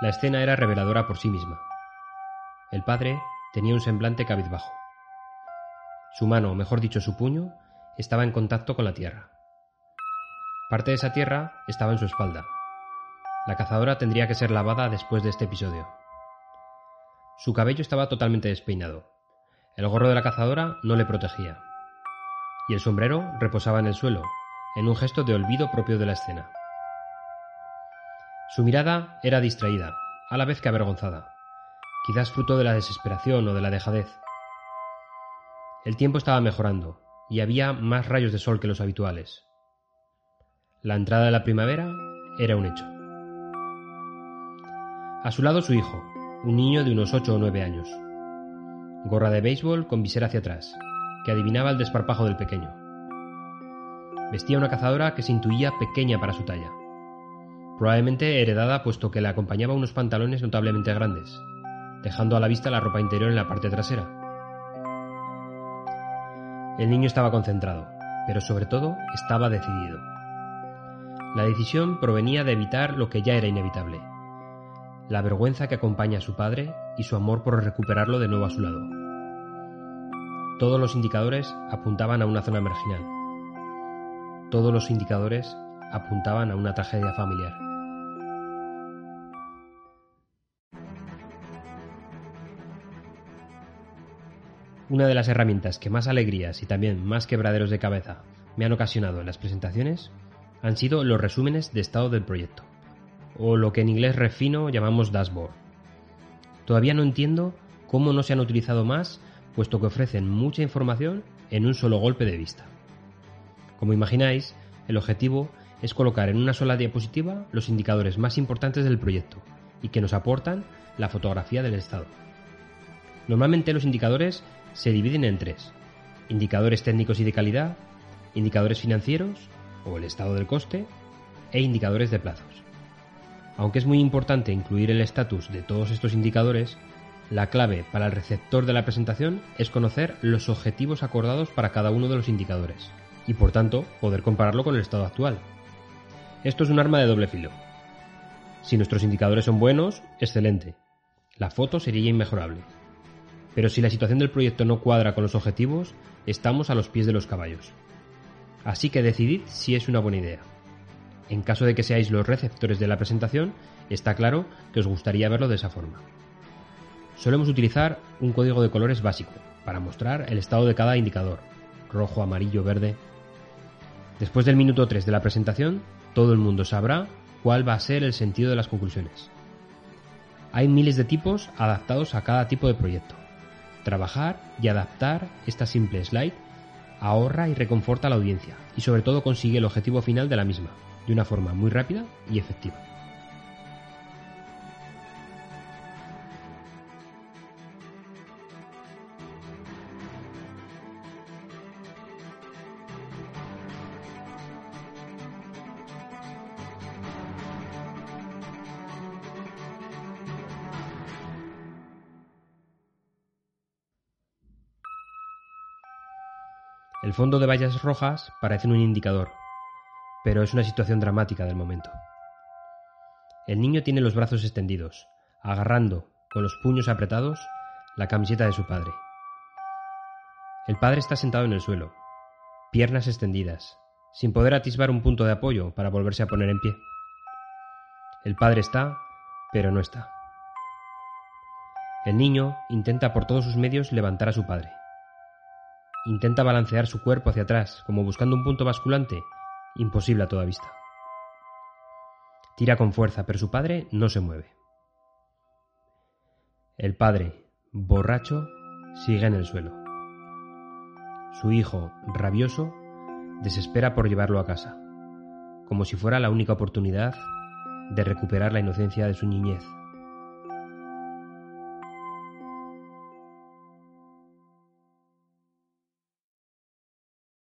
La escena era reveladora por sí misma. El padre tenía un semblante cabizbajo. Su mano, mejor dicho su puño, estaba en contacto con la tierra. Parte de esa tierra estaba en su espalda. La cazadora tendría que ser lavada después de este episodio. Su cabello estaba totalmente despeinado. El gorro de la cazadora no le protegía. Y el sombrero reposaba en el suelo, en un gesto de olvido propio de la escena. Su mirada era distraída, a la vez que avergonzada, quizás fruto de la desesperación o de la dejadez. El tiempo estaba mejorando, y había más rayos de sol que los habituales. La entrada de la primavera era un hecho. A su lado su hijo, un niño de unos ocho o nueve años. Gorra de béisbol con visera hacia atrás, que adivinaba el desparpajo del pequeño. Vestía una cazadora que se intuía pequeña para su talla. Probablemente heredada puesto que le acompañaba unos pantalones notablemente grandes, dejando a la vista la ropa interior en la parte trasera. El niño estaba concentrado, pero sobre todo estaba decidido. La decisión provenía de evitar lo que ya era inevitable, la vergüenza que acompaña a su padre y su amor por recuperarlo de nuevo a su lado. Todos los indicadores apuntaban a una zona marginal. Todos los indicadores apuntaban a una tragedia familiar. Una de las herramientas que más alegrías y también más quebraderos de cabeza me han ocasionado en las presentaciones han sido los resúmenes de estado del proyecto o lo que en inglés refino llamamos dashboard. Todavía no entiendo cómo no se han utilizado más, puesto que ofrecen mucha información en un solo golpe de vista. Como imagináis, el objetivo es colocar en una sola diapositiva los indicadores más importantes del proyecto y que nos aportan la fotografía del estado. Normalmente los indicadores se dividen en tres. Indicadores técnicos y de calidad, indicadores financieros o el estado del coste e indicadores de plazos. Aunque es muy importante incluir el estatus de todos estos indicadores, la clave para el receptor de la presentación es conocer los objetivos acordados para cada uno de los indicadores y por tanto poder compararlo con el estado actual. Esto es un arma de doble filo. Si nuestros indicadores son buenos, excelente. La foto sería inmejorable. Pero si la situación del proyecto no cuadra con los objetivos, estamos a los pies de los caballos. Así que decidid si es una buena idea. En caso de que seáis los receptores de la presentación, está claro que os gustaría verlo de esa forma. Solemos utilizar un código de colores básico para mostrar el estado de cada indicador, rojo, amarillo, verde. Después del minuto 3 de la presentación, todo el mundo sabrá cuál va a ser el sentido de las conclusiones. Hay miles de tipos adaptados a cada tipo de proyecto. Trabajar y adaptar esta simple slide ahorra y reconforta a la audiencia y sobre todo consigue el objetivo final de la misma, de una forma muy rápida y efectiva. El fondo de vallas rojas parece un indicador, pero es una situación dramática del momento. El niño tiene los brazos extendidos, agarrando, con los puños apretados, la camiseta de su padre. El padre está sentado en el suelo, piernas extendidas, sin poder atisbar un punto de apoyo para volverse a poner en pie. El padre está, pero no está. El niño intenta por todos sus medios levantar a su padre. Intenta balancear su cuerpo hacia atrás, como buscando un punto basculante imposible a toda vista. Tira con fuerza, pero su padre no se mueve. El padre, borracho, sigue en el suelo. Su hijo, rabioso, desespera por llevarlo a casa, como si fuera la única oportunidad de recuperar la inocencia de su niñez.